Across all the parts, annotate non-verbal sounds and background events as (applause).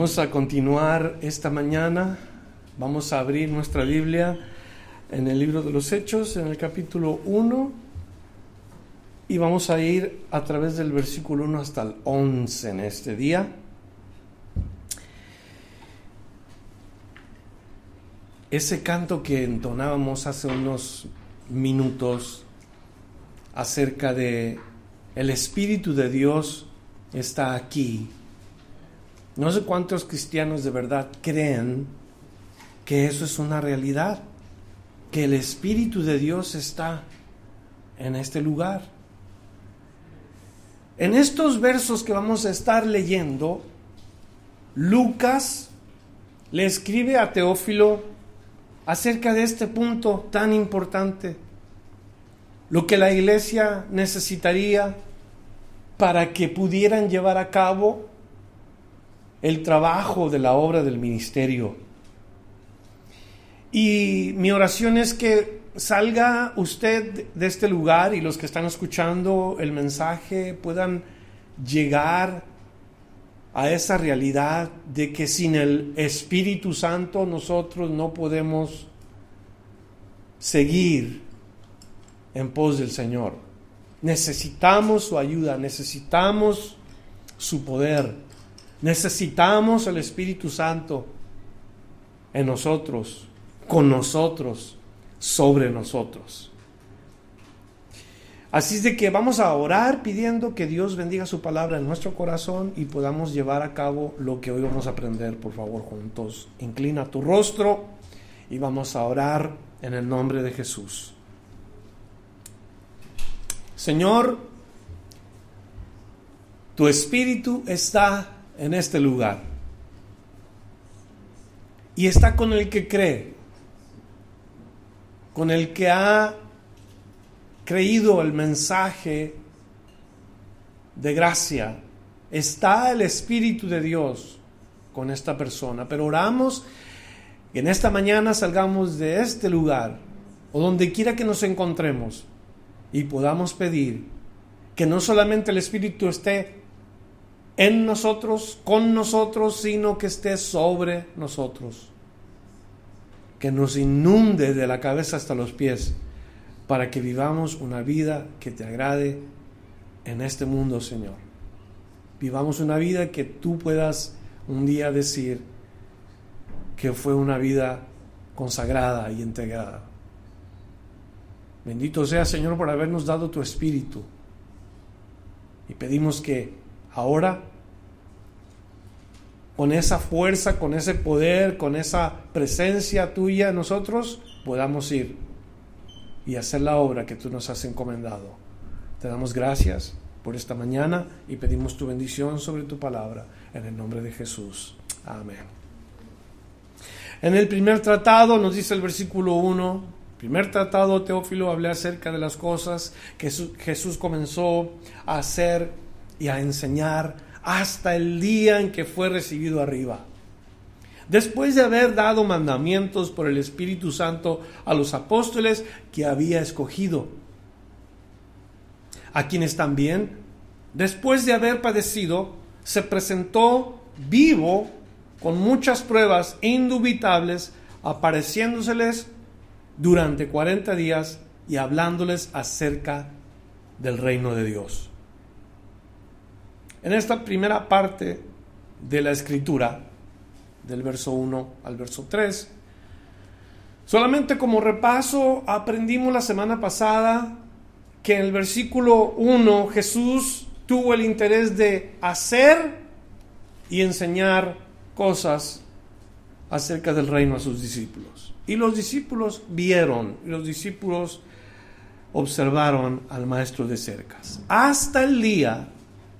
Vamos a continuar esta mañana. Vamos a abrir nuestra Biblia en el libro de los Hechos, en el capítulo 1. Y vamos a ir a través del versículo 1 hasta el 11 en este día. Ese canto que entonábamos hace unos minutos acerca de el Espíritu de Dios está aquí no sé cuántos cristianos de verdad creen que eso es una realidad, que el Espíritu de Dios está en este lugar. En estos versos que vamos a estar leyendo, Lucas le escribe a Teófilo acerca de este punto tan importante, lo que la iglesia necesitaría para que pudieran llevar a cabo el trabajo de la obra del ministerio. Y mi oración es que salga usted de este lugar y los que están escuchando el mensaje puedan llegar a esa realidad de que sin el Espíritu Santo nosotros no podemos seguir en pos del Señor. Necesitamos su ayuda, necesitamos su poder. Necesitamos el Espíritu Santo en nosotros, con nosotros, sobre nosotros. Así es de que vamos a orar pidiendo que Dios bendiga su palabra en nuestro corazón y podamos llevar a cabo lo que hoy vamos a aprender, por favor, juntos. Inclina tu rostro y vamos a orar en el nombre de Jesús. Señor, tu espíritu está en este lugar. Y está con el que cree, con el que ha creído el mensaje de gracia. Está el Espíritu de Dios con esta persona. Pero oramos que en esta mañana salgamos de este lugar o donde quiera que nos encontremos y podamos pedir que no solamente el Espíritu esté en nosotros, con nosotros, sino que esté sobre nosotros. Que nos inunde de la cabeza hasta los pies para que vivamos una vida que te agrade en este mundo, Señor. Vivamos una vida que tú puedas un día decir que fue una vida consagrada y integrada. Bendito sea, Señor, por habernos dado tu espíritu. Y pedimos que ahora con esa fuerza, con ese poder, con esa presencia tuya nosotros podamos ir y hacer la obra que tú nos has encomendado. Te damos gracias por esta mañana y pedimos tu bendición sobre tu palabra en el nombre de Jesús. Amén. En el primer tratado nos dice el versículo 1, primer tratado Teófilo hablé acerca de las cosas que Jesús comenzó a hacer y a enseñar hasta el día en que fue recibido arriba. Después de haber dado mandamientos por el Espíritu Santo a los apóstoles que había escogido, a quienes también, después de haber padecido, se presentó vivo con muchas pruebas indubitables, apareciéndoseles durante 40 días y hablándoles acerca del reino de Dios. En esta primera parte de la escritura, del verso 1 al verso 3, solamente como repaso aprendimos la semana pasada que en el versículo 1 Jesús tuvo el interés de hacer y enseñar cosas acerca del reino a sus discípulos. Y los discípulos vieron, y los discípulos observaron al maestro de cercas. Hasta el día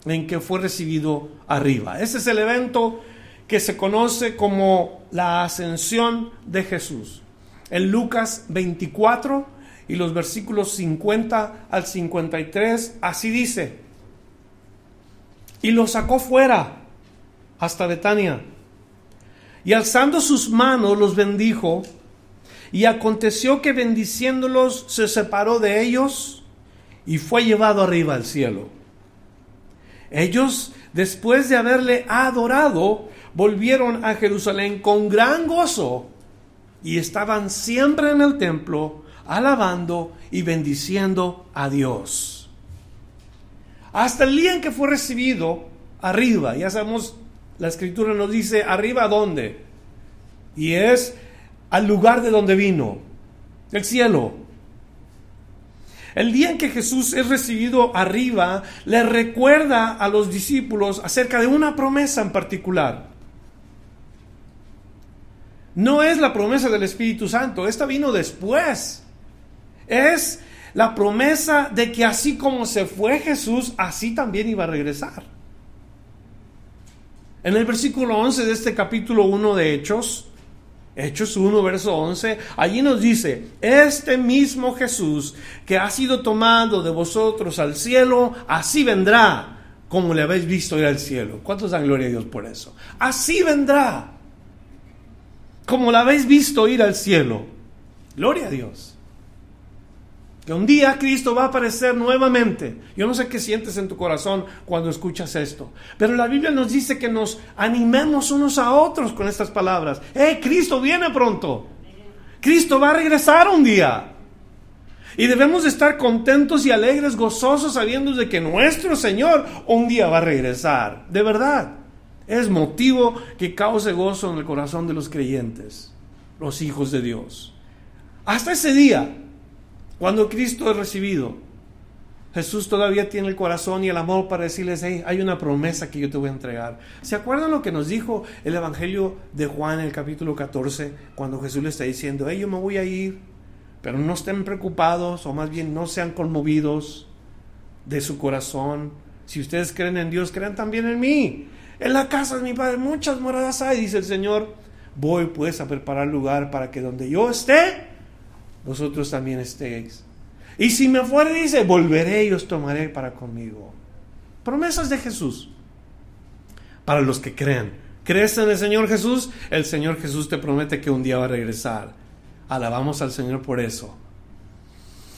en que fue recibido arriba. Ese es el evento que se conoce como la ascensión de Jesús. En Lucas 24 y los versículos 50 al 53, así dice, y lo sacó fuera hasta Betania, y alzando sus manos los bendijo, y aconteció que bendiciéndolos se separó de ellos y fue llevado arriba al cielo. Ellos, después de haberle adorado, volvieron a Jerusalén con gran gozo y estaban siempre en el templo alabando y bendiciendo a Dios. Hasta el día en que fue recibido arriba, ya sabemos, la escritura nos dice arriba a dónde. Y es al lugar de donde vino, el cielo. El día en que Jesús es recibido arriba, le recuerda a los discípulos acerca de una promesa en particular. No es la promesa del Espíritu Santo, esta vino después. Es la promesa de que así como se fue Jesús, así también iba a regresar. En el versículo 11 de este capítulo 1 de Hechos, Hechos 1, verso 11, allí nos dice, este mismo Jesús que ha sido tomado de vosotros al cielo, así vendrá como le habéis visto ir al cielo. ¿Cuántos dan gloria a Dios por eso? Así vendrá como la habéis visto ir al cielo. Gloria a Dios. Que un día Cristo va a aparecer nuevamente. Yo no sé qué sientes en tu corazón cuando escuchas esto, pero la Biblia nos dice que nos animemos unos a otros con estas palabras. ¡Eh, Cristo viene pronto! Cristo va a regresar un día. Y debemos estar contentos y alegres, gozosos, sabiendo de que nuestro Señor un día va a regresar. De verdad. Es motivo que cause gozo en el corazón de los creyentes, los hijos de Dios. Hasta ese día, cuando Cristo es recibido, Jesús todavía tiene el corazón y el amor para decirles, hay una promesa que yo te voy a entregar. ¿Se acuerdan lo que nos dijo el Evangelio de Juan en el capítulo 14, cuando Jesús le está diciendo, hey, yo me voy a ir, pero no estén preocupados, o más bien no sean conmovidos de su corazón. Si ustedes creen en Dios, crean también en mí. En la casa de mi Padre muchas moradas hay, dice el Señor. Voy pues a preparar lugar para que donde yo esté, vosotros también estéis. Y si me fuere, dice, volveré y os tomaré para conmigo. Promesas de Jesús. Para los que creen. ¿Crees en el Señor Jesús? El Señor Jesús te promete que un día va a regresar. Alabamos al Señor por eso.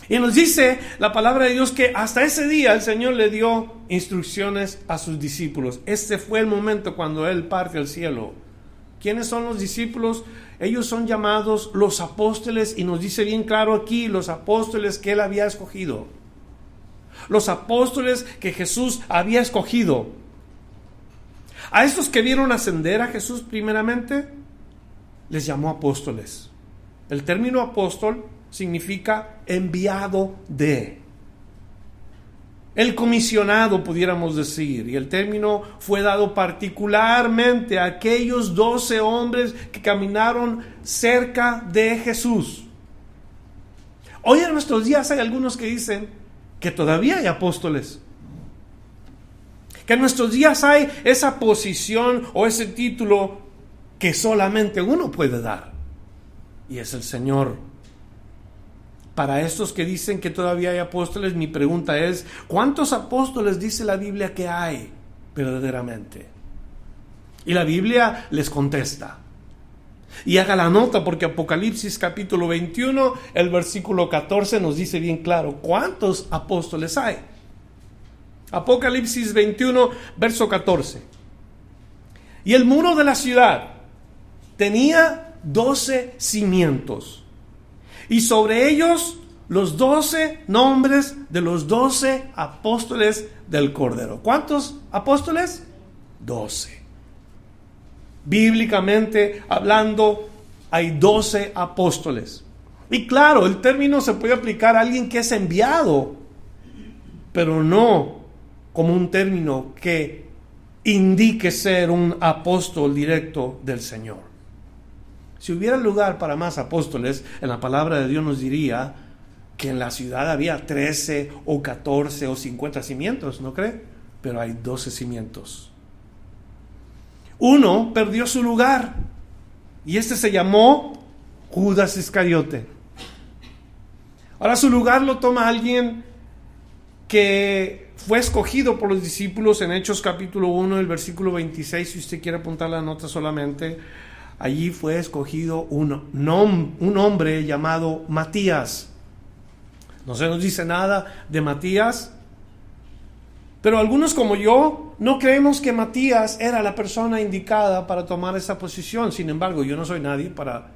Y nos dice la palabra de Dios que hasta ese día el Señor le dio instrucciones a sus discípulos. Este fue el momento cuando Él parte al cielo. ¿Quiénes son los discípulos? Ellos son llamados los apóstoles y nos dice bien claro aquí los apóstoles que él había escogido. Los apóstoles que Jesús había escogido. A estos que vieron ascender a Jesús primeramente, les llamó apóstoles. El término apóstol significa enviado de el comisionado, pudiéramos decir, y el término fue dado particularmente a aquellos doce hombres que caminaron cerca de Jesús. Hoy en nuestros días hay algunos que dicen que todavía hay apóstoles, que en nuestros días hay esa posición o ese título que solamente uno puede dar, y es el Señor para estos que dicen que todavía hay apóstoles, mi pregunta es, ¿cuántos apóstoles dice la Biblia que hay verdaderamente? Y la Biblia les contesta. Y haga la nota porque Apocalipsis capítulo 21, el versículo 14 nos dice bien claro cuántos apóstoles hay. Apocalipsis 21, verso 14. Y el muro de la ciudad tenía doce cimientos y sobre ellos los doce nombres de los doce apóstoles del Cordero. ¿Cuántos apóstoles? Doce. Bíblicamente hablando, hay doce apóstoles. Y claro, el término se puede aplicar a alguien que es enviado, pero no como un término que indique ser un apóstol directo del Señor. Si hubiera lugar para más apóstoles, en la palabra de Dios nos diría que en la ciudad había 13 o 14 o 50 cimientos, ¿no cree? pero hay doce cimientos. Uno perdió su lugar y este se llamó Judas Iscariote. Ahora su lugar lo toma alguien que fue escogido por los discípulos en Hechos capítulo 1, el versículo 26, si usted quiere apuntar la nota solamente, allí fue escogido un, un hombre llamado Matías. No se nos dice nada de Matías, pero algunos como yo no creemos que Matías era la persona indicada para tomar esa posición. Sin embargo, yo no soy nadie para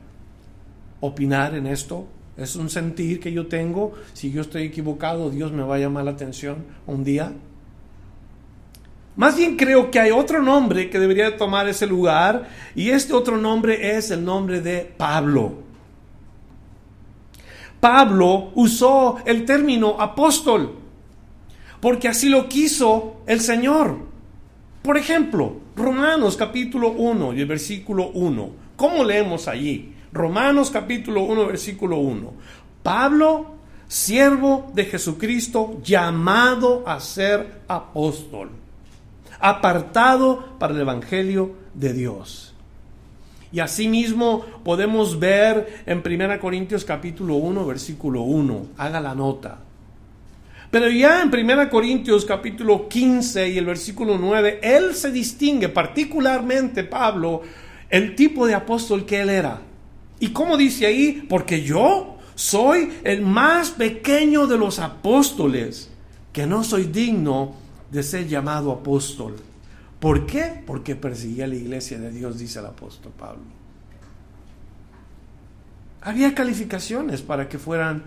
opinar en esto. Es un sentir que yo tengo. Si yo estoy equivocado, Dios me va a llamar la atención un día. Más bien creo que hay otro nombre que debería tomar ese lugar y este otro nombre es el nombre de Pablo. Pablo usó el término apóstol porque así lo quiso el Señor. Por ejemplo, Romanos capítulo 1 y el versículo 1. ¿Cómo leemos allí? Romanos capítulo 1, versículo 1. Pablo, siervo de Jesucristo, llamado a ser apóstol, apartado para el Evangelio de Dios. Y asimismo podemos ver en 1 Corintios capítulo 1, versículo 1. Haga la nota. Pero ya en 1 Corintios capítulo 15 y el versículo 9, él se distingue particularmente, Pablo, el tipo de apóstol que él era. ¿Y cómo dice ahí? Porque yo soy el más pequeño de los apóstoles, que no soy digno de ser llamado apóstol. ¿Por qué? Porque perseguía la iglesia de Dios, dice el apóstol Pablo. Había calificaciones para que fueran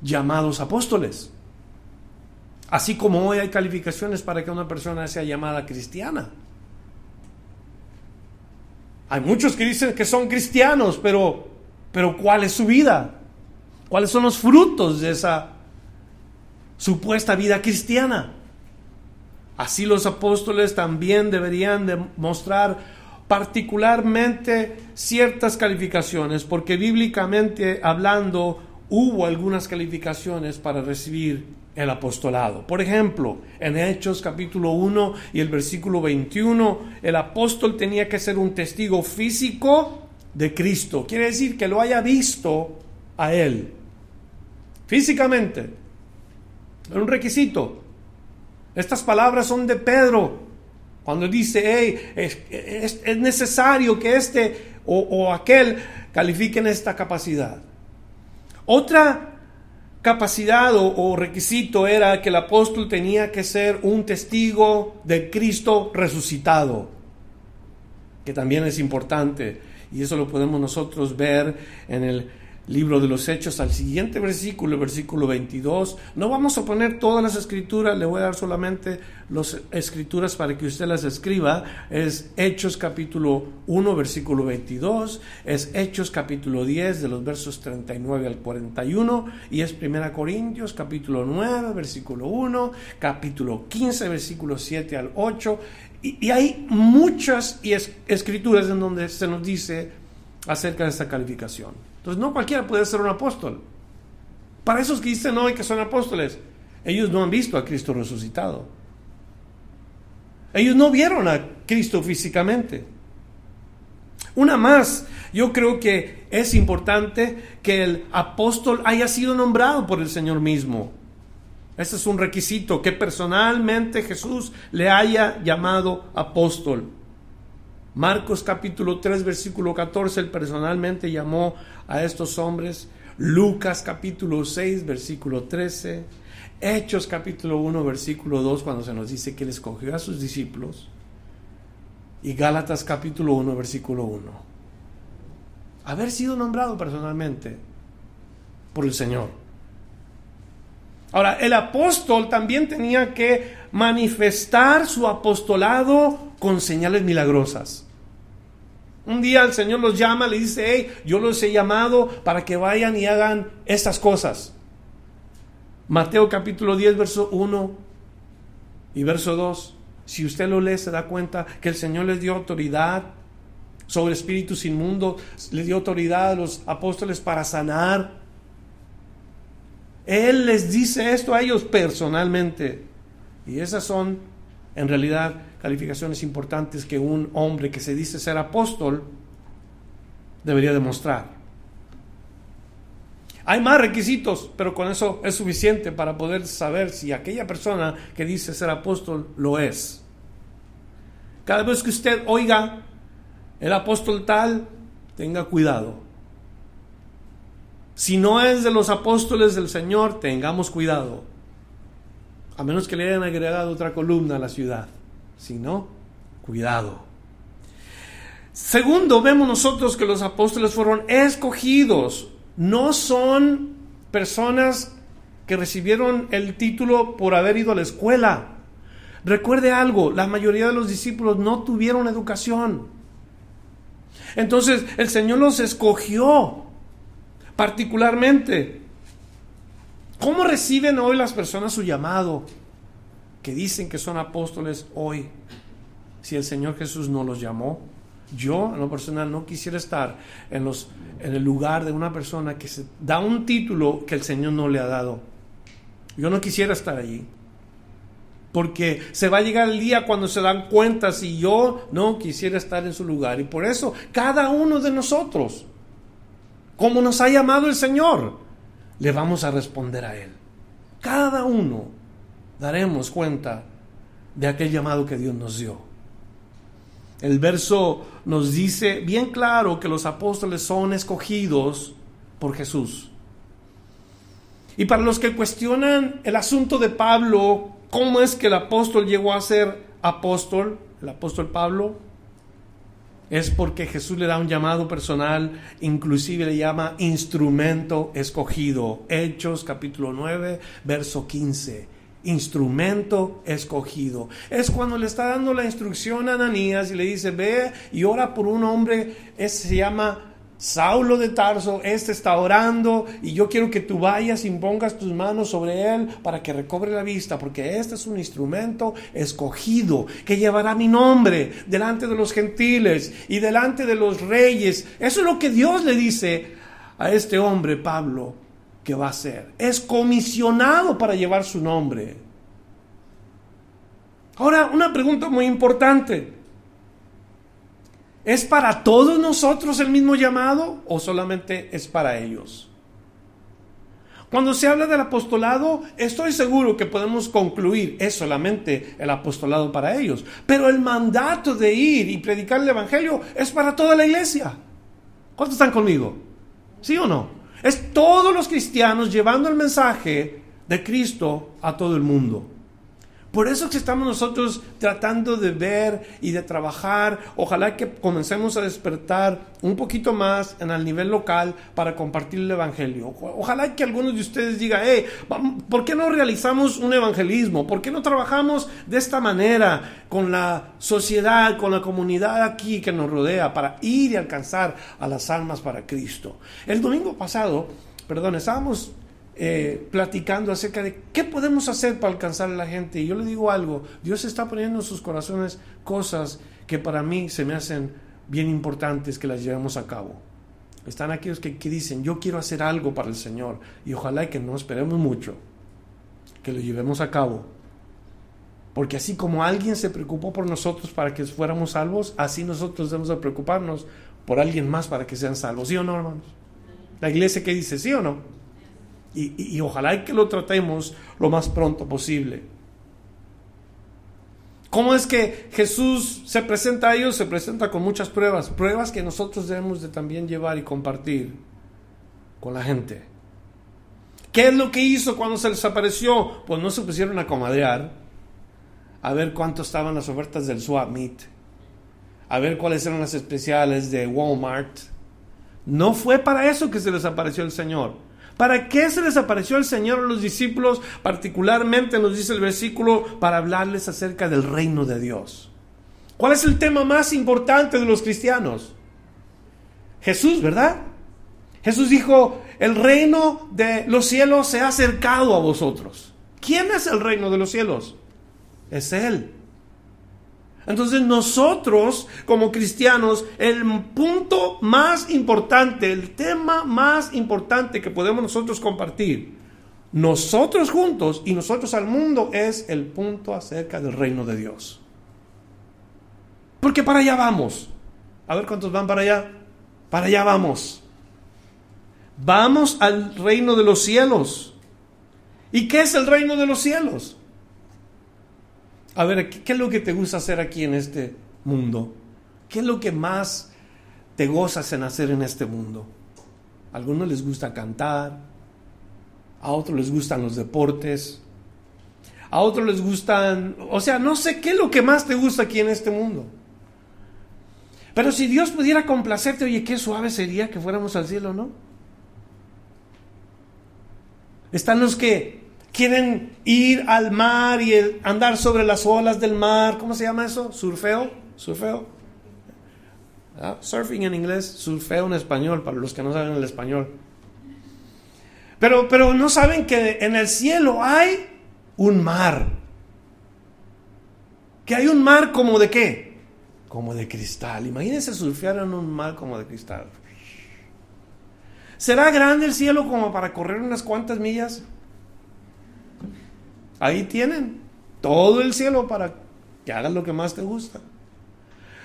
llamados apóstoles. Así como hoy hay calificaciones para que una persona sea llamada cristiana. Hay muchos que dicen que son cristianos, pero, pero ¿cuál es su vida? ¿Cuáles son los frutos de esa supuesta vida cristiana? Así los apóstoles también deberían demostrar particularmente ciertas calificaciones, porque bíblicamente hablando hubo algunas calificaciones para recibir el apostolado. Por ejemplo, en Hechos capítulo 1 y el versículo 21, el apóstol tenía que ser un testigo físico de Cristo. Quiere decir que lo haya visto a él. Físicamente. Es un requisito. Estas palabras son de Pedro. Cuando dice, hey, es, necesario que este o, o aquel califiquen esta capacidad. Otra capacidad o, requisito era que el apóstol tenía que ser un testigo de Cristo resucitado, que también es importante, y eso lo podemos nosotros ver en el libro de los Hechos al siguiente versículo, versículo 22. No vamos a poner todas las escrituras, le voy a dar solamente las escrituras para que usted las escriba. Es Hechos capítulo 1, versículo 22, es Hechos capítulo 10 de los versos 39 al 41 y es Primera Corintios capítulo 9, versículo 1, capítulo 15, versículo 7 al 8. Y, y hay muchas escrituras en donde se nos dice acerca de esta calificación. Entonces no cualquiera puede ser un apóstol. Para esos que dicen hoy que son apóstoles, ellos no han visto a Cristo resucitado. Ellos no vieron a Cristo físicamente. Una más, yo creo que es importante que el apóstol haya sido nombrado por el Señor mismo. Ese es un requisito, que personalmente Jesús le haya llamado apóstol. Marcos capítulo 3, versículo 14, él personalmente llamó a estos hombres. Lucas capítulo 6, versículo 13. Hechos capítulo 1, versículo 2, cuando se nos dice que él escogió a sus discípulos. Y Gálatas capítulo 1, versículo 1. Haber sido nombrado personalmente por el Señor. Ahora, el apóstol también tenía que manifestar su apostolado con señales milagrosas. Un día el Señor los llama, le dice, hey, yo los he llamado para que vayan y hagan estas cosas. Mateo capítulo 10, verso 1 y verso 2. Si usted lo lee, se da cuenta que el Señor les dio autoridad sobre espíritus inmundos, les dio autoridad a los apóstoles para sanar. Él les dice esto a ellos personalmente. Y esas son, en realidad, calificaciones importantes que un hombre que se dice ser apóstol debería demostrar. Hay más requisitos, pero con eso es suficiente para poder saber si aquella persona que dice ser apóstol lo es. Cada vez que usted oiga el apóstol tal, tenga cuidado. Si no es de los apóstoles del Señor, tengamos cuidado. A menos que le hayan agregado otra columna a la ciudad. Si no, cuidado. Segundo, vemos nosotros que los apóstoles fueron escogidos no son personas que recibieron el título por haber ido a la escuela. Recuerde algo, la mayoría de los discípulos no tuvieron educación. Entonces el Señor los escogió particularmente. ¿Cómo reciben hoy las personas su llamado? Que dicen que son apóstoles hoy, si el Señor Jesús no los llamó. Yo, en lo personal, no quisiera estar en, los, en el lugar de una persona que se da un título que el Señor no le ha dado. Yo no quisiera estar allí. Porque se va a llegar el día cuando se dan cuenta si yo no quisiera estar en su lugar. Y por eso, cada uno de nosotros, como nos ha llamado el Señor, le vamos a responder a Él. Cada uno daremos cuenta de aquel llamado que Dios nos dio. El verso nos dice bien claro que los apóstoles son escogidos por Jesús. Y para los que cuestionan el asunto de Pablo, ¿cómo es que el apóstol llegó a ser apóstol? El apóstol Pablo es porque Jesús le da un llamado personal, inclusive le llama instrumento escogido. Hechos capítulo 9, verso 15 instrumento escogido. Es cuando le está dando la instrucción a Ananías y le dice, ve y ora por un hombre, ese se llama Saulo de Tarso, este está orando y yo quiero que tú vayas y pongas tus manos sobre él para que recobre la vista, porque este es un instrumento escogido que llevará mi nombre delante de los gentiles y delante de los reyes. Eso es lo que Dios le dice a este hombre, Pablo que va a ser. Es comisionado para llevar su nombre. Ahora, una pregunta muy importante. ¿Es para todos nosotros el mismo llamado o solamente es para ellos? Cuando se habla del apostolado, estoy seguro que podemos concluir, es solamente el apostolado para ellos. Pero el mandato de ir y predicar el Evangelio es para toda la iglesia. ¿Cuántos están conmigo? ¿Sí o no? Es todos los cristianos llevando el mensaje de Cristo a todo el mundo. Por eso que estamos nosotros tratando de ver y de trabajar. Ojalá que comencemos a despertar un poquito más en el nivel local para compartir el Evangelio. Ojalá que algunos de ustedes digan, hey, ¿por qué no realizamos un evangelismo? ¿Por qué no trabajamos de esta manera con la sociedad, con la comunidad aquí que nos rodea para ir y alcanzar a las almas para Cristo? El domingo pasado, perdón, estábamos eh, platicando acerca de qué podemos hacer para alcanzar a la gente. Y yo le digo algo, Dios está poniendo en sus corazones cosas que para mí se me hacen bien importantes que las llevemos a cabo. Están aquellos que, que dicen, yo quiero hacer algo para el Señor y ojalá que no esperemos mucho, que lo llevemos a cabo. Porque así como alguien se preocupó por nosotros para que fuéramos salvos, así nosotros debemos de preocuparnos por alguien más para que sean salvos. ¿Sí o no, hermanos? La iglesia que dice, ¿sí o no? Y, ojalá que lo tratemos lo más pronto posible. ¿Cómo es que Jesús se presenta a ellos? Se presenta con muchas pruebas, pruebas que nosotros debemos de también llevar y compartir con la gente. ¿Qué es lo que hizo cuando se les apareció? Pues no se pusieron a comadrear, a ver cuánto estaban las ofertas del Swap a ver cuáles eran las especiales de Walmart. No fue para eso que se les apareció el Señor. ¿Para qué se les apareció el Señor a los discípulos? Particularmente nos dice el versículo, para hablarles acerca del reino de Dios. ¿Cuál es el tema más importante de los cristianos? Jesús, ¿verdad? Jesús dijo, el reino de los cielos se ha acercado a vosotros. ¿Quién es el reino de los cielos? Es Él. Entonces nosotros como cristianos, el punto más importante, el tema más importante que podemos nosotros compartir nosotros juntos y nosotros al mundo es el punto acerca del reino de Dios. Porque para allá vamos. A ver cuántos van para allá. Para allá vamos. Vamos al reino de los cielos. ¿Y qué es el reino de los cielos? A ver, ¿qué es lo que te gusta hacer aquí en este mundo? ¿Qué es lo que más te gozas en hacer en este mundo? A algunos les gusta cantar, a otros les gustan los deportes, a otros les gustan, o sea, no sé qué es lo que más te gusta aquí en este mundo. Pero si Dios pudiera complacerte, oye, qué suave sería que fuéramos al cielo, ¿no? Están los que quieren ir al mar y andar sobre las olas del mar. ¿Cómo se llama eso? ¿Surfeo? ¿Surfeo? Ah, surfing en inglés, surfeo en español, para los que no saben el español. Pero, pero no saben que en el cielo hay un mar. Que hay un mar como de qué? Como de cristal. Imagínense surfear en un mar como de cristal. ¿Será grande el cielo como para correr unas cuantas millas? Ahí tienen todo el cielo para que hagas lo que más te gusta.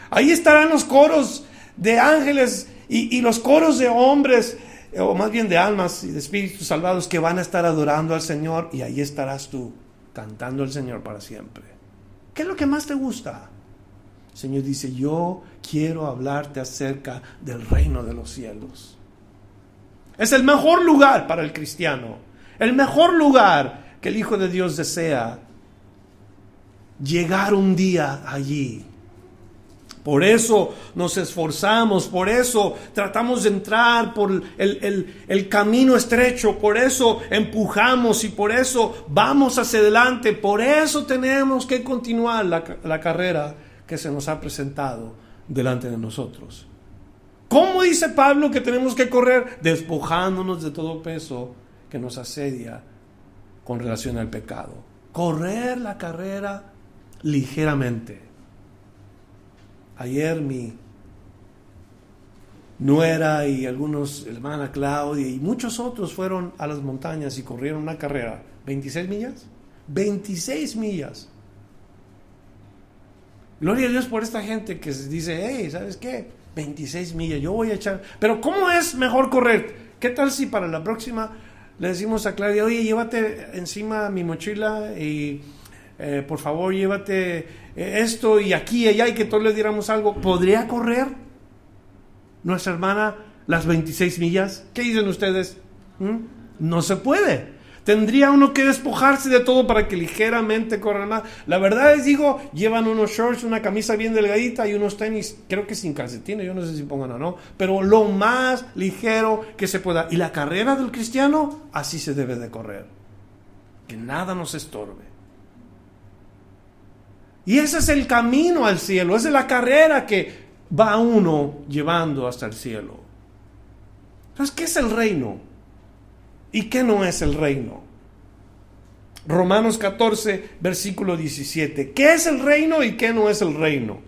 Ahí estarán los coros de ángeles y, los coros de hombres, o más bien de almas y de espíritus salvados que van a estar adorando al Señor y ahí estarás tú cantando al Señor para siempre. ¿Qué es lo que más te gusta? El Señor dice, yo quiero hablarte acerca del reino de los cielos. Es el mejor lugar para el cristiano, el mejor lugar el Hijo de Dios desea llegar un día allí. Por eso nos esforzamos, por eso tratamos de entrar por el, camino estrecho, por eso empujamos y por eso vamos hacia adelante, por eso tenemos que continuar la carrera que se nos ha presentado delante de nosotros. ¿Cómo dice Pablo que tenemos que correr? Despojándonos de todo peso que nos asedia con relación al pecado. Correr la carrera ligeramente. Ayer mi nuera y algunos, hermana Claudia y muchos otros fueron a las montañas y corrieron una carrera. ¿26 millas? 26 millas. Gloria a Dios por esta gente que dice, hey, ¿sabes qué? 26 millas, yo voy a echar. Pero ¿cómo es mejor correr? ¿Qué tal si para la próxima le decimos a Claudia, oye, llévate encima mi mochila y eh, por favor llévate eh, esto y aquí y allá y que todos le diéramos algo. ¿Podría correr nuestra hermana las 26 millas? ¿Qué dicen ustedes? ¿Mm? No se puede. Tendría uno que despojarse de todo para que ligeramente corran más. La verdad es, digo, llevan unos shorts, una camisa bien delgadita y unos tenis, creo que sin calcetines, yo no sé si pongan o no, pero lo más ligero que se pueda. Y la carrera del cristiano, así se debe de correr. Que nada nos estorbe. Y ese es el camino al cielo, esa es la carrera que va uno llevando hasta el cielo. Entonces, ¿qué es el reino? ¿Y qué no es el reino? Romanos 14, versículo 17. ¿Qué es el reino y qué no es el reino?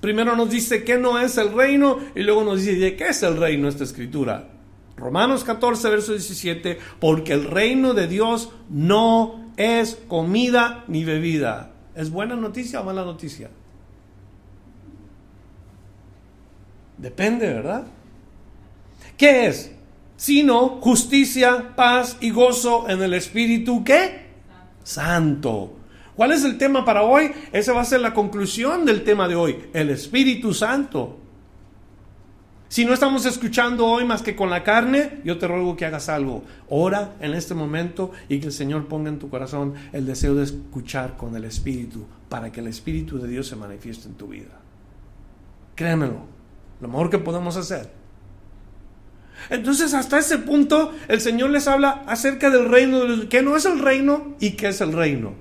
Primero nos dice qué no es el reino y luego nos dice qué es el reino esta escritura. Romanos 14, verso 17, porque el reino de Dios no es comida ni bebida. ¿Es buena noticia o mala noticia? Depende, ¿verdad? ¿Qué es? Sino justicia, paz y gozo en el Espíritu ¿qué? Santo. ¿Cuál es el tema para hoy? Esa va a ser la conclusión del tema de hoy, el Espíritu Santo. Si no estamos escuchando hoy más que con la carne, yo te ruego que hagas algo. Ora en este momento y que el Señor ponga en tu corazón el deseo de escuchar con el Espíritu para que el Espíritu de Dios se manifieste en tu vida. Créemelo, lo mejor que podemos hacer entonces hasta ese punto el Señor les habla acerca del reino, que no es el reino y qué es el reino,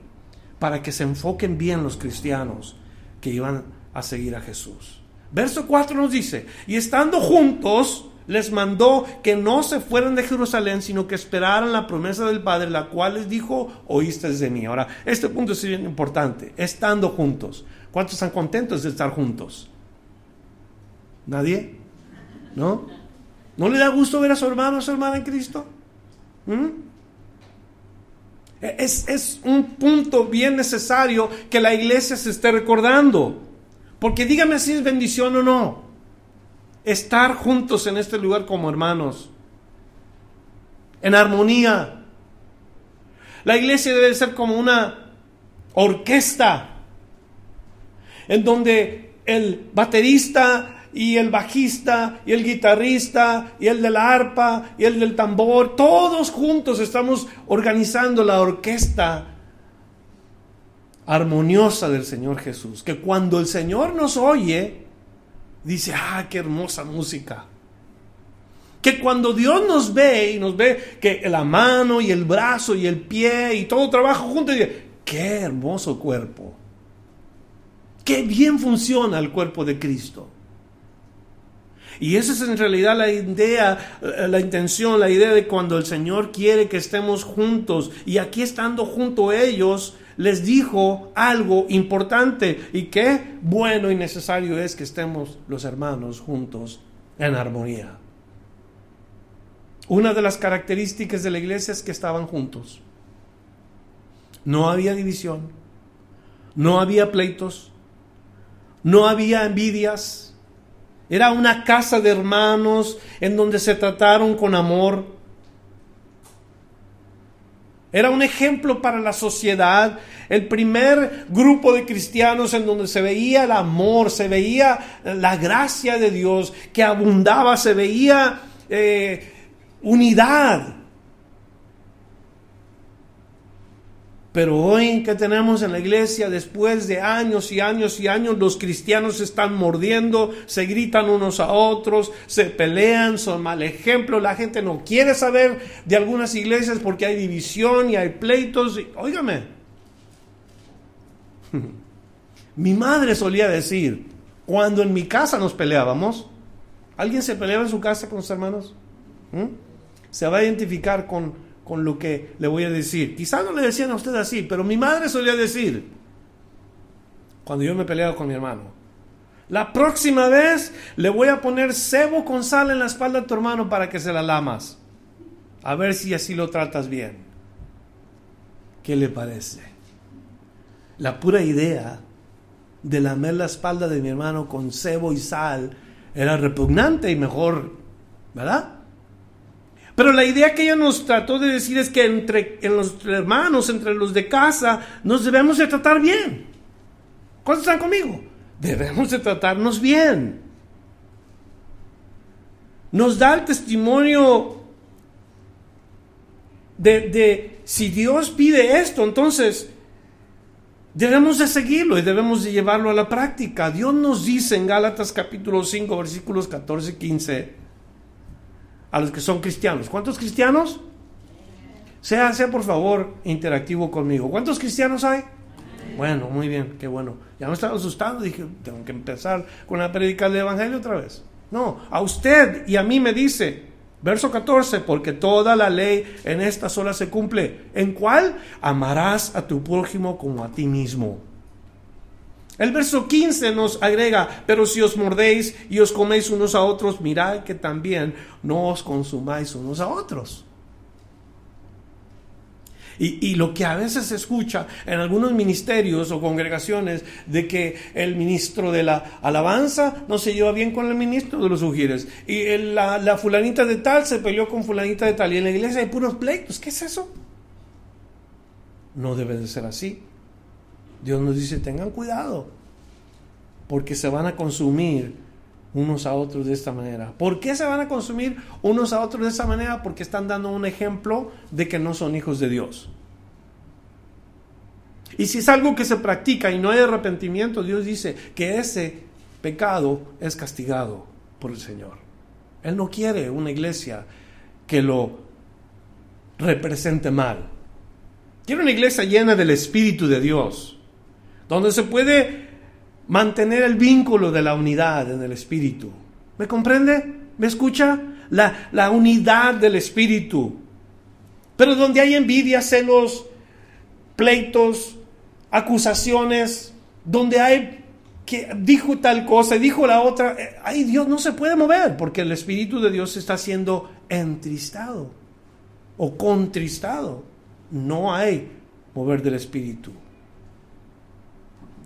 para que se enfoquen bien los cristianos que iban a seguir a Jesús. Verso 4 nos dice, y estando juntos, les mandó que no se fueran de Jerusalén, sino que esperaran la promesa del Padre, la cual les dijo, oíste de mí. Ahora, este punto es bien importante, estando juntos. ¿Cuántos están contentos de estar juntos? ¿Nadie? ¿No? ¿No le da gusto ver a su hermano a su hermana en Cristo? ¿Mm? Es, es un punto bien necesario que la iglesia se esté recordando. Porque dígame si es bendición o no. Estar juntos en este lugar como hermanos. En armonía. La iglesia debe ser como una orquesta. En donde el baterista y el bajista y el guitarrista y el de la arpa y el del tambor, todos juntos estamos organizando la orquesta armoniosa del Señor Jesús, que cuando el Señor nos oye, dice, ah, qué hermosa música. Que cuando Dios nos ve y nos ve que la mano y el brazo y el pie y todo trabaja juntos, dice, qué hermoso cuerpo. Qué bien funciona el cuerpo de Cristo. Y esa es en realidad la idea, eh, la intención, la idea de cuando el Señor quiere que estemos juntos. Y aquí estando junto a ellos, les dijo algo importante y que bueno y necesario es que estemos los hermanos juntos en armonía. Una de las características de la iglesia es que estaban juntos. No había división, no había pleitos, no había envidias, era una casa de hermanos en donde se trataron con amor. Era un ejemplo para la sociedad, el primer grupo de cristianos en donde se veía el amor, se veía la gracia de Dios que abundaba, se veía eh, unidad. Pero hoy que tenemos en la iglesia, después de años y años y años, los cristianos se están mordiendo, se gritan unos a otros, se pelean, son mal ejemplo. La gente no quiere saber de algunas iglesias porque hay división y hay pleitos. óigame, (laughs) mi madre solía decir, cuando en mi casa nos peleábamos, ¿alguien se peleaba en su casa con sus hermanos? ¿Mm? Se va a identificar con con lo que le voy a decir. Quizás no le decían a usted así, pero mi madre solía decir, cuando yo me peleaba con mi hermano, la próxima vez le voy a poner cebo con sal en la espalda a tu hermano para que se la lamas. A ver si así lo tratas bien. ¿Qué le parece? La pura idea de lamer la espalda de mi hermano con cebo y sal era repugnante y mejor, ¿verdad? Pero la idea que ella nos trató de decir es que entre los hermanos, entre los de casa, nos debemos de tratar bien. ¿Cuántos están conmigo? Debemos de tratarnos bien. Nos da el testimonio de, de si Dios pide esto, entonces debemos de seguirlo y debemos de llevarlo a la práctica. Dios nos dice en Gálatas capítulo 5 versículos 14 y 15 a los que son cristianos. ¿Cuántos cristianos? Sea, sea por favor interactivo conmigo. ¿Cuántos cristianos hay? Bueno, muy bien, qué bueno. Ya me estaba asustando, dije, tengo que empezar con la predica del Evangelio otra vez. No, a usted y a mí me dice, verso 14, porque toda la ley en esta sola se cumple. ¿En cuál? Amarás a tu prójimo como a ti mismo. El verso 15 nos agrega, pero si os mordéis y os coméis unos a otros, mirad que también no os consumáis unos a otros. Y, lo que a veces se escucha en algunos ministerios o congregaciones de que el ministro de la alabanza no se lleva bien con el ministro de los ujires y la, la fulanita de tal se peleó con fulanita de tal y en la iglesia hay puros pleitos. ¿Qué es eso? No debe de ser así. Dios nos dice, tengan cuidado, porque se van a consumir unos a otros de esta manera. ¿Por qué se van a consumir unos a otros de esta manera? Porque están dando un ejemplo de que no son hijos de Dios. Y si es algo que se practica y no hay arrepentimiento, Dios dice que ese pecado es castigado por el Señor. Él no quiere una iglesia que lo represente mal. Quiere una iglesia llena del Espíritu de Dios donde se puede mantener el vínculo de la unidad en el Espíritu. ¿Me comprende? ¿Me escucha? La, la unidad del Espíritu. Pero donde hay envidia, celos, pleitos, acusaciones, donde hay que dijo tal cosa, dijo la otra, eh, ahí Dios no se puede mover porque el Espíritu de Dios está siendo entristado. o contristado, no hay mover del Espíritu.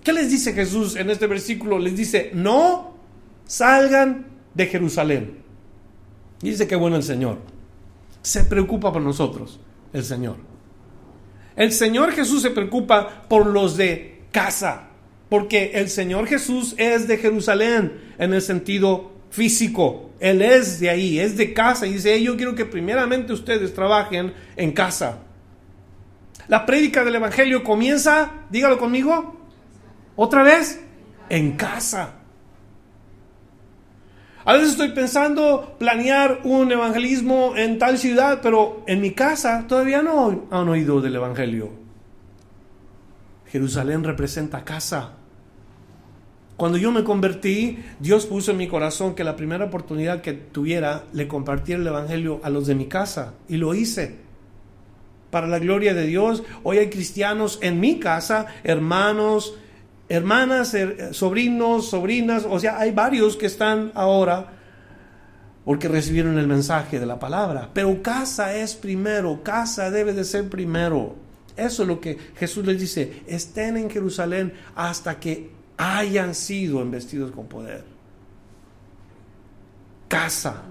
¿Qué les dice Jesús en este versículo? Les dice, no salgan de Jerusalén. dice que bueno el Señor. Se preocupa por nosotros, el Señor. El Señor Jesús se preocupa por los de casa, porque el Señor Jesús es de Jerusalén en el sentido físico. Él es de ahí, es de casa. Y dice, yo quiero que primeramente ustedes trabajen en casa. La prédica del Evangelio comienza, dígalo conmigo, otra vez, en casa. A veces estoy pensando planear un evangelismo en tal ciudad, pero en mi casa todavía no han oído del Evangelio. Jerusalén representa casa. Cuando yo me convertí, Dios puso en mi corazón que la primera oportunidad que tuviera le compartiera el Evangelio a los de mi casa. Y lo hice. Para la gloria de Dios, hoy hay cristianos en mi casa, hermanos, hermanas, sobrinos, sobrinas, o sea, hay varios que están ahora porque recibieron el mensaje de la palabra. Pero casa es primero, casa debe de ser primero. Eso es lo que Jesús les dice, estén en Jerusalén hasta que hayan sido investidos con poder. Casa.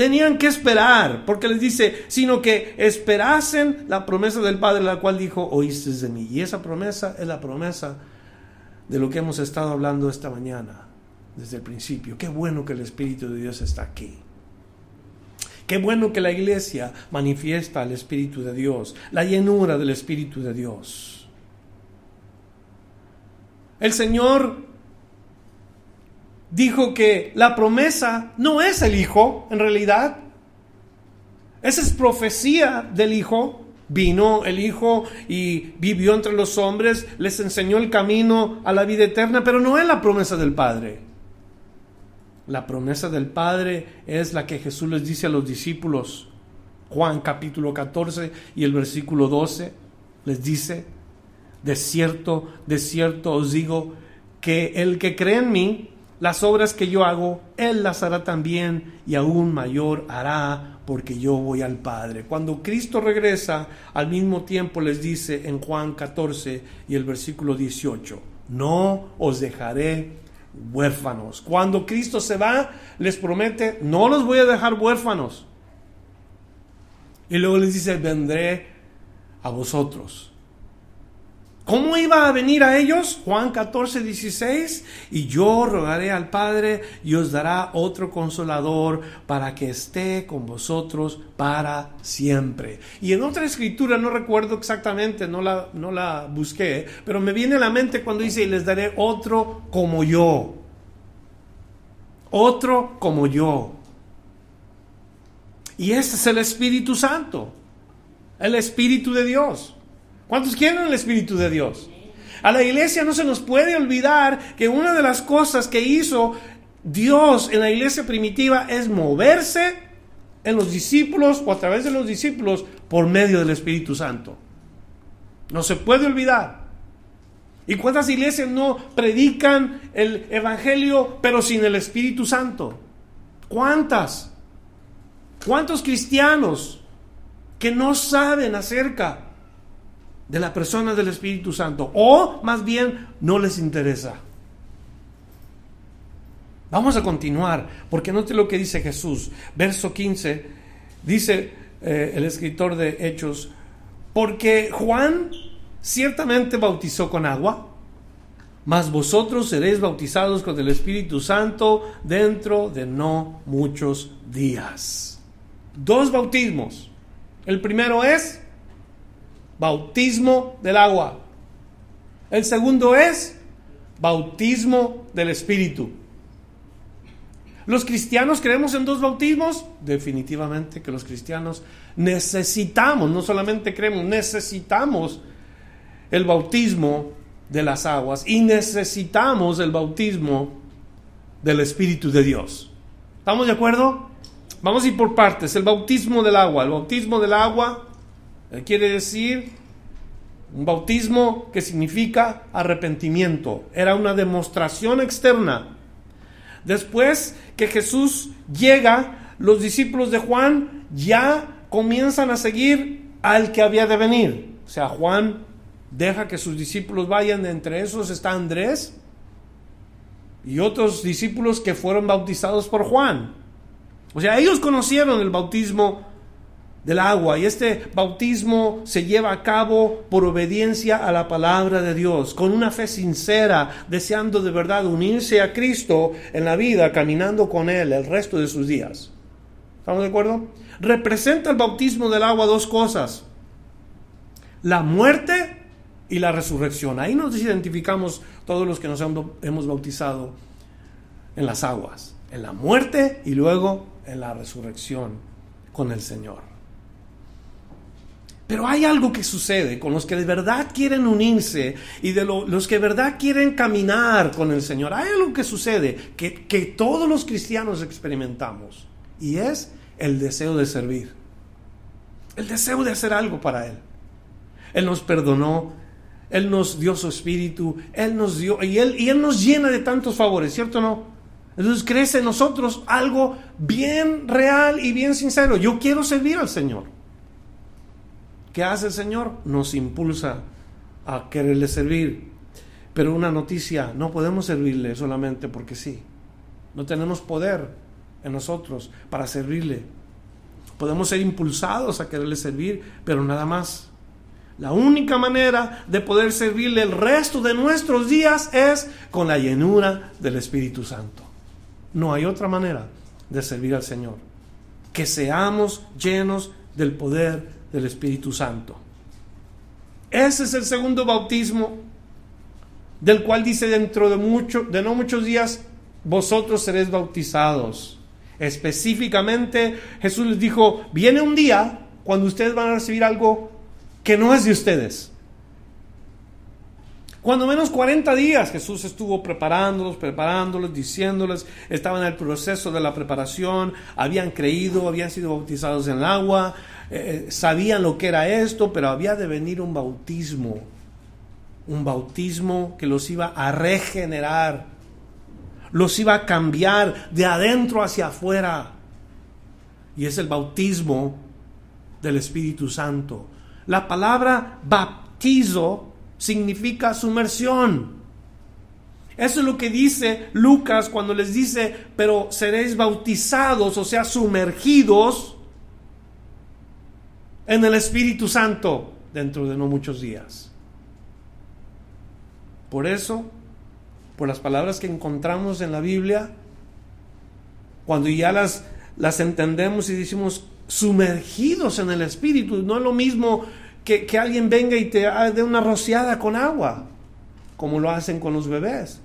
Tenían que esperar, porque les dice, sino que esperasen la promesa del Padre, la cual dijo, oíste de mí. Y esa promesa es la promesa de lo que hemos estado hablando esta mañana, desde el principio. Qué bueno que el Espíritu de Dios está aquí. Qué bueno que la iglesia manifiesta el Espíritu de Dios, la llenura del Espíritu de Dios. El Señor dijo que la promesa no es el Hijo, en realidad. Esa es profecía del Hijo. Vino el Hijo y vivió entre los hombres, les enseñó el camino a la vida eterna, pero no es la promesa del Padre. La promesa del Padre es la que Jesús les dice a los discípulos. Juan capítulo 14 y el versículo 12 les dice, de cierto, de cierto os digo que el que cree en mí, las obras que yo hago, Él las hará también y aún mayor hará porque yo voy al Padre. Cuando Cristo regresa, al mismo tiempo les dice en Juan 14 y el versículo 18, no os dejaré huérfanos. Cuando Cristo se va, les promete, no los voy a dejar huérfanos. Y luego les dice, vendré a vosotros. ¿Cómo iba a venir a ellos? Juan 14, 16. Y yo rogaré al Padre y os dará otro consolador para que esté con vosotros para siempre. Y en otra escritura, no recuerdo exactamente, no la, no la busqué, pero me viene a la mente cuando dice, y les daré otro como yo. Otro como yo. Y ese es el Espíritu Santo, el Espíritu de Dios. ¿Cuántos quieren el Espíritu de Dios? A la iglesia no se nos puede olvidar que una de las cosas que hizo Dios en la iglesia primitiva es moverse en los discípulos o a través de los discípulos por medio del Espíritu Santo. No se puede olvidar. ¿Y cuántas iglesias no predican el Evangelio pero sin el Espíritu Santo? ¿Cuántas? ¿Cuántos cristianos que no saben acerca de la persona del Espíritu Santo o más bien no les interesa. Vamos a continuar, porque note lo que dice Jesús. Verso 15, dice eh, el escritor de Hechos, porque Juan ciertamente bautizó con agua, mas vosotros seréis bautizados con el Espíritu Santo dentro de no muchos días. Dos bautismos. El primero es bautismo del agua. El segundo es bautismo del Espíritu. ¿Los cristianos creemos en dos bautismos? Definitivamente que los cristianos necesitamos, no solamente creemos, necesitamos el bautismo de las aguas y necesitamos el bautismo del Espíritu de Dios. ¿Estamos de acuerdo? Vamos a ir por partes. El bautismo del agua. El bautismo del agua Quiere decir un bautismo que significa arrepentimiento. Era una demostración externa. Después que Jesús llega, los discípulos de Juan ya comienzan a seguir al que había de venir. O sea, Juan deja que sus discípulos vayan, entre esos está Andrés y otros discípulos que fueron bautizados por Juan. O sea, ellos conocieron el bautismo del agua y este bautismo se lleva a cabo por obediencia a la palabra de Dios, con una fe sincera, deseando de verdad unirse a Cristo en la vida, caminando con Él el resto de sus días. ¿Estamos de acuerdo? Representa el bautismo del agua dos cosas, la muerte y la resurrección. Ahí nos identificamos todos los que nos hemos bautizado en las aguas, en la muerte y luego en la resurrección con el Señor. Pero hay algo que sucede con los que de verdad quieren unirse y de los que de verdad quieren caminar con el Señor. Hay algo que sucede que, que todos los cristianos experimentamos y es el deseo de servir, el deseo de hacer algo para Él. Él nos perdonó, Él nos dio su espíritu, Él nos dio, y Él, y él nos llena de tantos favores, ¿cierto o no? Entonces crece en nosotros algo bien real y bien sincero. Yo quiero servir al Señor. ¿Qué hace el Señor? Nos impulsa a quererle servir. Pero una noticia, no podemos servirle solamente porque sí. No tenemos poder en nosotros para servirle. Podemos ser impulsados a quererle servir, pero nada más. La única manera de poder servirle el resto de nuestros días es con la llenura del Espíritu Santo. No hay otra manera de servir al Señor. Que seamos llenos del poder del Espíritu Santo. Ese es el segundo bautismo del cual dice dentro de mucho de no muchos días vosotros seréis bautizados. Específicamente, Jesús les dijo, viene un día cuando ustedes van a recibir algo que no es de ustedes. Cuando menos 40 días Jesús estuvo preparándolos, preparándolos, diciéndoles, estaban en el proceso de la preparación, habían creído, habían sido bautizados en el agua, eh, eh, sabían lo que era esto, pero había de venir un bautismo, un bautismo que los iba a regenerar, los iba a cambiar de adentro hacia afuera. Y es el bautismo del Espíritu Santo. La palabra baptizo significa sumersión. Eso es lo que dice Lucas cuando les dice, pero seréis bautizados, o sea, sumergidos en el Espíritu Santo dentro de no muchos días. Por eso por las palabras que encontramos en la Biblia, cuando ya las, las entendemos y decimos sumergidos en el Espíritu, no es lo mismo que, que alguien venga y te dé una rociada con agua, como lo hacen con los bebés.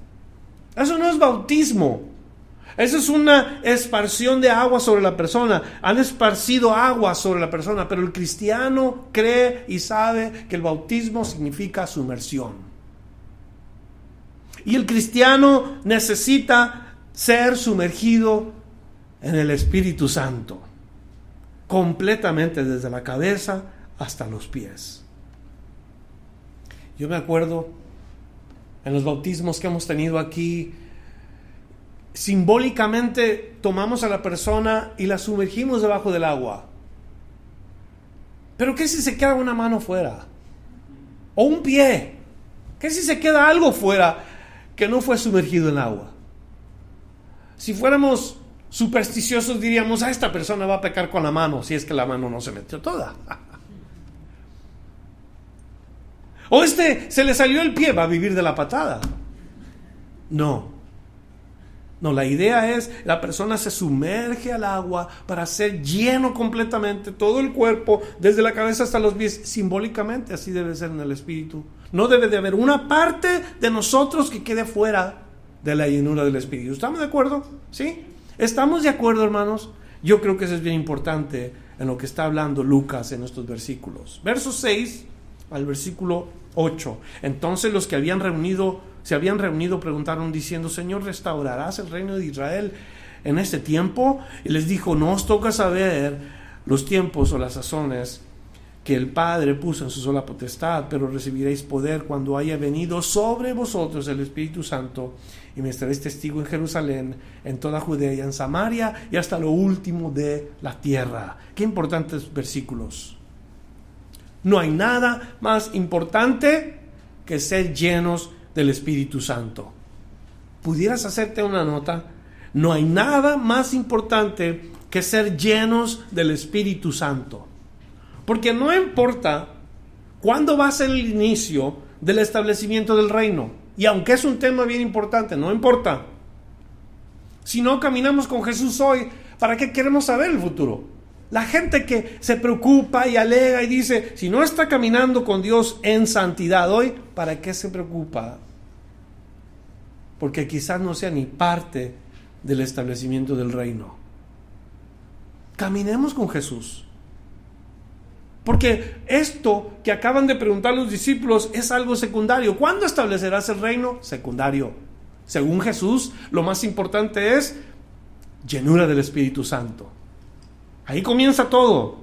Eso no es bautismo. Eso es una esparción de agua sobre la persona. Han esparcido agua sobre la persona, pero el cristiano cree y sabe que el bautismo significa sumersión. Y el cristiano necesita ser sumergido en el Espíritu Santo, completamente desde la cabeza hasta los pies. Yo me acuerdo en los bautismos que hemos tenido aquí, simbólicamente tomamos a la persona y la sumergimos debajo del agua. Pero ¿qué si se queda una mano fuera? O un pie. ¿Qué si se queda algo fuera? que no fue sumergido en agua. Si fuéramos supersticiosos diríamos, a ah, esta persona va a pecar con la mano, si es que la mano no se metió toda. (laughs) o este se le salió el pie, va a vivir de la patada. No. No, la idea es, la persona se sumerge al agua para ser lleno completamente todo el cuerpo, desde la cabeza hasta los pies, simbólicamente, así debe ser en el espíritu. No debe de haber una parte de nosotros que quede fuera de la llenura del espíritu. ¿Estamos de acuerdo? ¿Sí? ¿Estamos de acuerdo, hermanos? Yo creo que eso es bien importante en lo que está hablando Lucas en estos versículos. Verso 6 al versículo 8. Entonces los que habían reunido se habían reunido, preguntaron diciendo, Señor, ¿restaurarás el reino de Israel en este tiempo? Y les dijo, no os toca saber los tiempos o las sazones que el Padre puso en su sola potestad, pero recibiréis poder cuando haya venido sobre vosotros el Espíritu Santo y me estaréis testigo en Jerusalén, en toda Judea en Samaria y hasta lo último de la tierra. Qué importantes versículos. No hay nada más importante que ser llenos del Espíritu Santo. ¿Pudieras hacerte una nota? No hay nada más importante que ser llenos del Espíritu Santo. Porque no importa cuándo va a ser el inicio del establecimiento del reino. Y aunque es un tema bien importante, no importa. Si no caminamos con Jesús hoy, ¿para qué queremos saber el futuro? La gente que se preocupa y alega y dice, si no está caminando con Dios en santidad hoy, ¿para qué se preocupa? Porque quizás no sea ni parte del establecimiento del reino. Caminemos con Jesús. Porque esto que acaban de preguntar los discípulos es algo secundario. ¿Cuándo establecerás el reino? Secundario. Según Jesús, lo más importante es llenura del Espíritu Santo. Ahí comienza todo.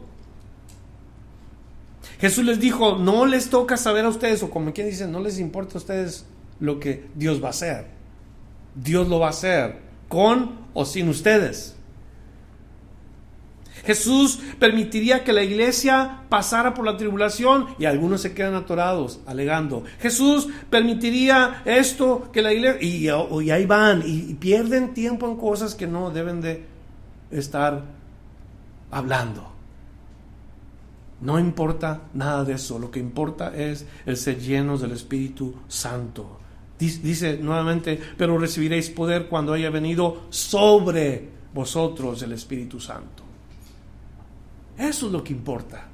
Jesús les dijo, no les toca saber a ustedes, o como quien dice, no les importa a ustedes lo que Dios va a hacer. Dios lo va a hacer, con o sin ustedes. Jesús permitiría que la iglesia pasara por la tribulación y algunos se quedan atorados, alegando. Jesús permitiría esto, que la iglesia... Y, ahí van y, pierden tiempo en cosas que no deben de estar hablando. No importa nada de eso, lo que importa es el ser llenos del Espíritu Santo. Dice nuevamente, pero recibiréis poder cuando haya venido sobre vosotros el Espíritu Santo. Eso es lo que importa.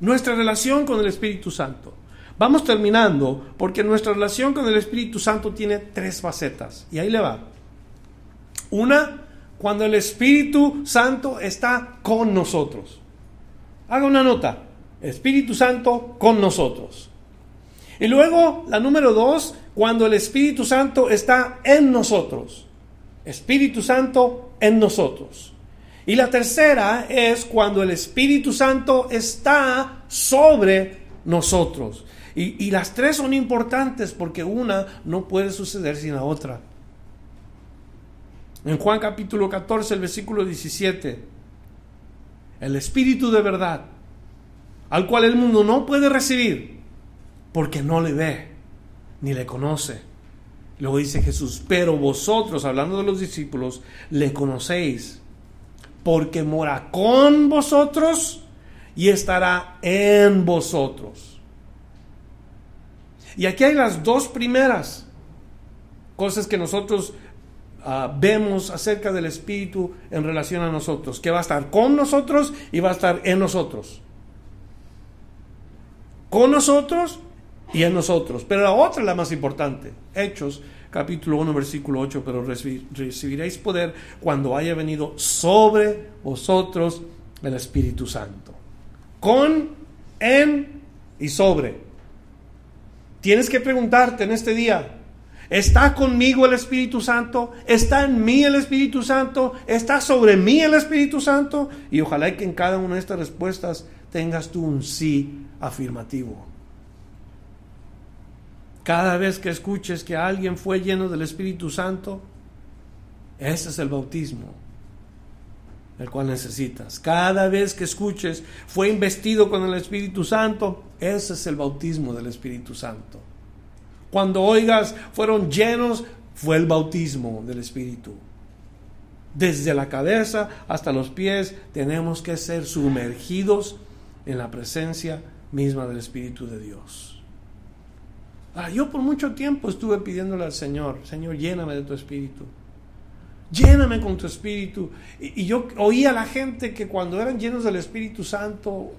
Nuestra relación con el Espíritu Santo. Vamos terminando porque nuestra relación con el Espíritu Santo tiene tres facetas. Y ahí le va. Una, cuando el Espíritu Santo está con nosotros. Haga una nota. Espíritu Santo con nosotros. Y luego, la número dos, cuando el Espíritu Santo está en nosotros. Espíritu Santo en nosotros. Y la tercera es cuando el Espíritu Santo está sobre nosotros. Y, las tres son importantes porque una no puede suceder sin la otra. En Juan capítulo 14, el versículo 17, el Espíritu de verdad, al cual el mundo no puede recibir porque no le ve ni le conoce. Luego dice Jesús, pero vosotros, hablando de los discípulos, le conocéis porque mora con vosotros y estará en vosotros. Y aquí hay las dos primeras cosas que nosotros ah, vemos acerca del Espíritu en relación a nosotros, que va a estar con nosotros y va a estar en nosotros. Con nosotros y en nosotros. Pero la otra es la más importante. Hechos capítulo 1, versículo 8, pero recibiréis poder cuando haya venido sobre vosotros el Espíritu Santo. Con, en y sobre. Tienes que preguntarte en este día, ¿está conmigo el Espíritu Santo? ¿Está en mí el Espíritu Santo? ¿Está sobre mí el Espíritu Santo? Y ojalá que en cada una de estas respuestas tengas tú un sí afirmativo. Cada vez que escuches que alguien fue lleno del Espíritu Santo, ese es el bautismo el cual necesitas. Cada vez que escuches fue investido con el Espíritu Santo, ese es el bautismo del Espíritu Santo. Cuando oigas fueron llenos, fue el bautismo del Espíritu. Desde la cabeza hasta los pies tenemos que ser sumergidos en la presencia misma del Espíritu de Dios. Ah, yo por mucho tiempo estuve pidiéndole al Señor, Señor, lléname de tu espíritu. Lléname con tu espíritu. Y, y yo oía a la gente que cuando eran llenos del Espíritu Santo,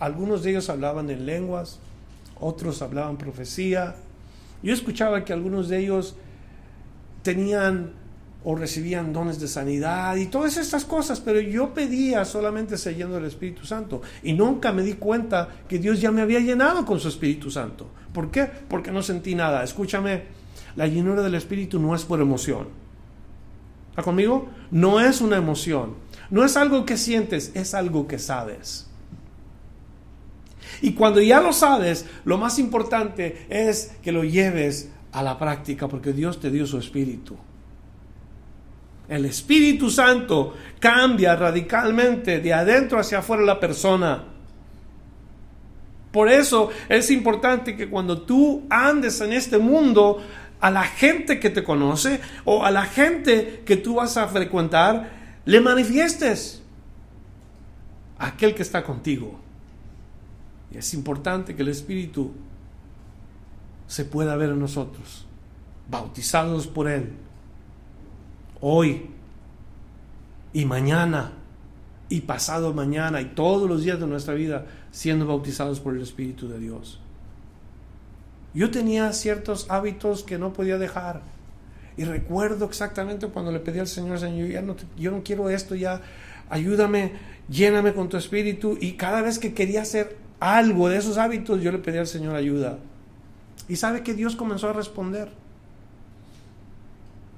algunos de ellos hablaban en lenguas, otros hablaban profecía. Yo escuchaba que algunos de ellos tenían o recibían dones de sanidad y todas estas cosas, pero yo pedía solamente ser lleno del Espíritu Santo y nunca me di cuenta que Dios ya me había llenado con su Espíritu Santo. ¿Por qué? Porque no sentí nada. Escúchame, la llenura del Espíritu no es por emoción. ¿Está conmigo? No es una emoción. No es algo que sientes, es algo que sabes. Y cuando ya lo sabes, lo más importante es que lo lleves a la práctica porque Dios te dio su espíritu. El Espíritu Santo cambia radicalmente de adentro hacia afuera la persona. Por eso es importante que cuando tú andes en este mundo, a la gente que te conoce o a la gente que tú vas a frecuentar, le manifiestes aquel que está contigo. Y es importante que el Espíritu se pueda ver en nosotros, bautizados por Él hoy y mañana y pasado mañana y todos los días de nuestra vida siendo bautizados por el Espíritu de Dios. Yo tenía ciertos hábitos que no podía dejar. Y recuerdo exactamente cuando le pedí al Señor, Señor, ya no, yo no quiero esto, ya ayúdame, lléname con tu espíritu. Y cada vez que quería hacer algo de esos hábitos, yo le pedí al Señor ayuda. Y sabe que Dios comenzó a responder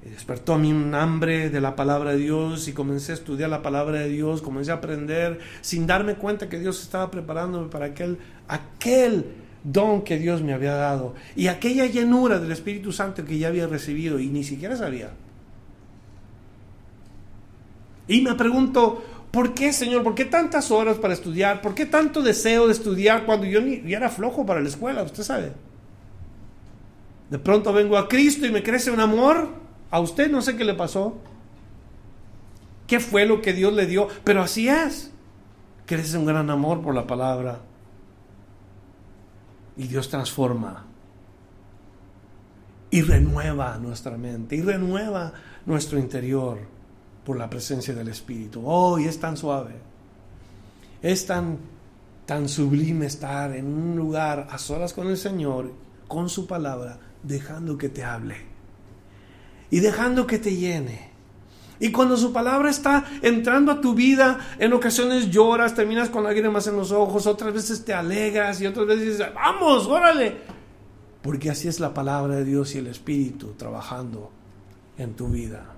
despertó a mí un hambre de la palabra de Dios y comencé a estudiar la palabra de Dios, comencé a aprender sin darme cuenta que Dios estaba preparándome para aquel, aquel don que Dios me había dado y aquella llenura del Espíritu Santo que ya había recibido y ni siquiera sabía. Y me pregunto, ¿por qué, Señor? ¿Por qué tantas horas para estudiar? ¿Por qué tanto deseo de estudiar cuando yo, ni, era flojo para la escuela? Usted sabe. De pronto vengo a Cristo y me crece un amor a usted no sé qué le pasó. ¿Qué fue lo que Dios le dio? Pero así es. Crece un gran amor por la palabra. Y Dios transforma. Y renueva nuestra mente. Y renueva nuestro interior por la presencia del Espíritu. Oh, y es tan suave. Es tan, tan sublime estar en un lugar a solas con el Señor, con su palabra, dejando que te hable y dejando que te llene. Y cuando su palabra está entrando a tu vida, en ocasiones lloras, terminas con lágrimas en los ojos, otras veces te alegras y otras veces dices, vamos, órale. Porque así es la palabra de Dios y el Espíritu trabajando en tu vida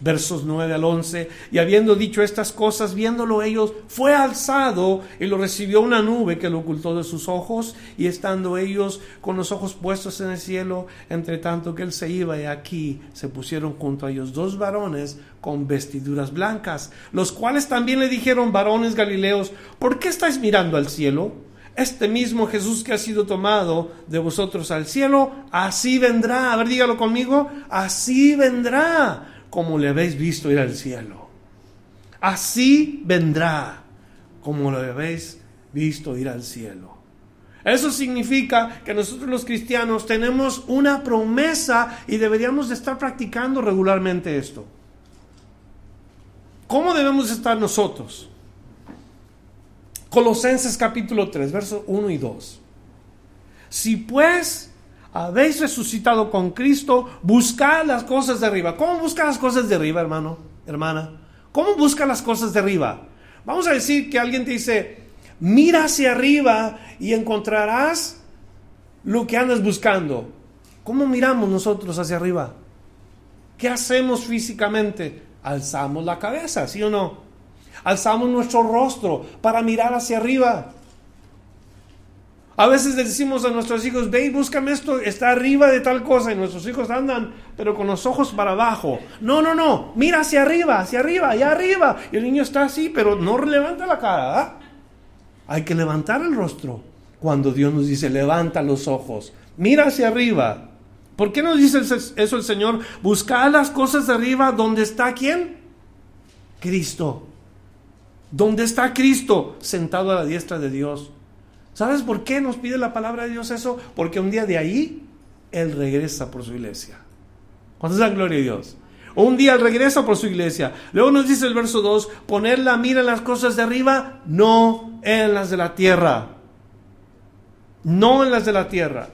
versos 9 al 11, y habiendo dicho estas cosas, viéndolo ellos, fue alzado y lo recibió una nube que lo ocultó de sus ojos, y estando ellos con los ojos puestos en el cielo, entre tanto que él se iba, y aquí se pusieron junto a ellos dos varones con vestiduras blancas, los cuales también le dijeron, varones galileos, ¿por qué estáis mirando al cielo? Este mismo Jesús que ha sido tomado de vosotros al cielo, así vendrá. A ver, dígalo conmigo, así vendrá como le habéis visto ir al cielo. Así vendrá como lo habéis visto ir al cielo. Eso significa que nosotros los cristianos tenemos una promesa y deberíamos de estar practicando regularmente esto. ¿Cómo debemos estar nosotros? Colosenses capítulo 3, versos 1 y 2. Si pues habéis resucitado con Cristo, buscad las cosas de arriba. ¿Cómo busca las cosas de arriba, hermano, hermana? ¿Cómo busca las cosas de arriba? Vamos a decir que alguien te dice, mira hacia arriba y encontrarás lo que andas buscando. ¿Cómo miramos nosotros hacia arriba? ¿Qué hacemos físicamente? Alzamos la cabeza, ¿sí o no? Alzamos nuestro rostro para mirar hacia arriba. A veces decimos a nuestros hijos, ve búscame esto, está arriba de tal cosa, y nuestros hijos andan, pero con los ojos para abajo. No, no, no, mira hacia arriba, hacia arriba, allá arriba. Y el niño está así, pero no levanta la cara. ¿ah? Hay que levantar el rostro cuando Dios nos dice, levanta los ojos, mira hacia arriba. ¿Por qué nos dice eso el Señor? Buscar las cosas de arriba donde está quién? Cristo. ¿Dónde está Cristo? Sentado a la diestra de Dios. ¿Sabes por qué nos pide la palabra de Dios eso? Porque un día de ahí Él regresa por su iglesia. ¿Cuánto es la gloria de Dios? un día Él regresa por su iglesia. Luego nos dice el verso 2, poner la mira en las cosas de arriba, no en las de la tierra. No en las de la tierra.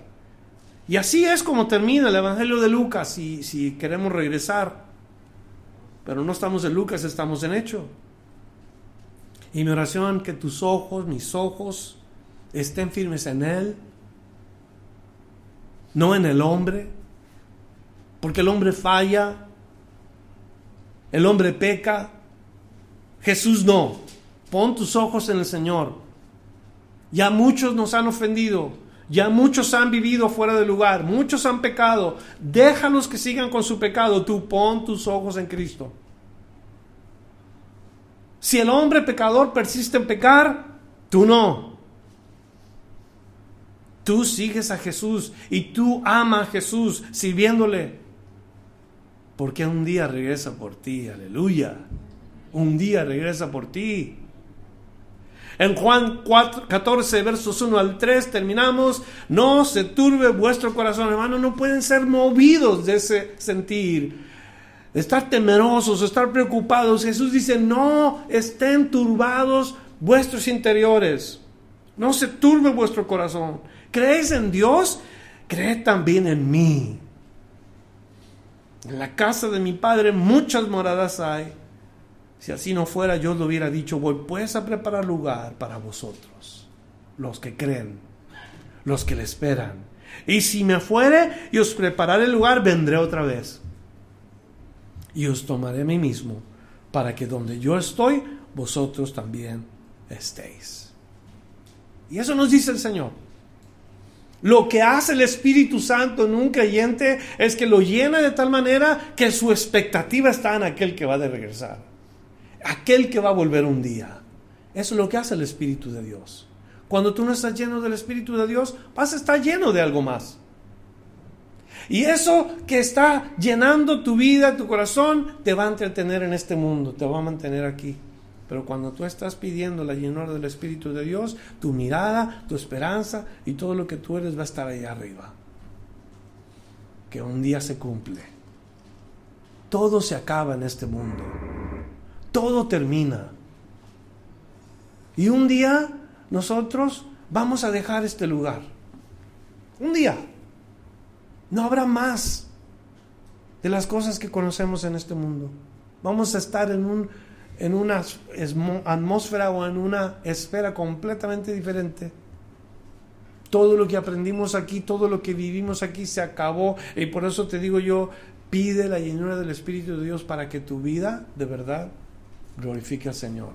Y así es como termina el Evangelio de Lucas, si, si queremos regresar. Pero no estamos en Lucas, estamos en Hecho. Y mi oración, que tus ojos, mis ojos, estén firmes en Él, no en el hombre, porque el hombre falla, el hombre peca, Jesús no. Pon tus ojos en el Señor Ya muchos nos han ofendido, ya muchos han vivido fuera de lugar, muchos han pecado. Déjalos que sigan con su pecado, tú pon tus ojos en Cristo. Si el hombre pecador persiste en pecar, tú no. Tú sigues a Jesús y tú amas a Jesús sirviéndole. Porque un día regresa por ti, aleluya. Un día regresa por ti. En Juan 4, 14, versos 1 al 3, terminamos. No se turbe vuestro corazón, hermano. No pueden ser movidos de ese sentir. Estar temerosos, estar preocupados. Jesús dice, no estén turbados vuestros interiores. No se turbe vuestro corazón. ¿Creéis en Dios? Creed también en mí. En la casa de mi Padre muchas moradas hay. Si así no fuera, yo lo hubiera dicho, voy pues a preparar lugar para vosotros, los que creen, los que le esperan. Y si me fuere y os prepararé el lugar, vendré otra vez. Y os tomaré a mí mismo, para que donde yo estoy, vosotros también estéis. Y eso nos dice el Señor. Lo que hace el Espíritu Santo en un creyente es que lo llena de tal manera que su expectativa está en aquel que va de regresar aquel que va a volver un día. Eso es lo que hace el Espíritu de Dios. Cuando tú no estás lleno del Espíritu de Dios, vas a estar lleno de algo más. Y eso que está llenando tu vida, tu corazón, te va a entretener en este mundo, te va a mantener aquí. Pero cuando tú estás pidiendo la llenura del Espíritu de Dios, tu mirada, tu esperanza y todo lo que tú eres va a estar ahí arriba. Que un día se cumple. Todo se acaba en este mundo todo termina. Y un día nosotros vamos a dejar este lugar. Un día. No habrá más de las cosas que conocemos en este mundo. Vamos a estar en, un, en una atmósfera o en una esfera completamente diferente. Todo lo que aprendimos aquí, todo lo que vivimos aquí se acabó. Y por eso te digo yo, pide la llenura del Espíritu de Dios para que tu vida de verdad glorifique al Señor.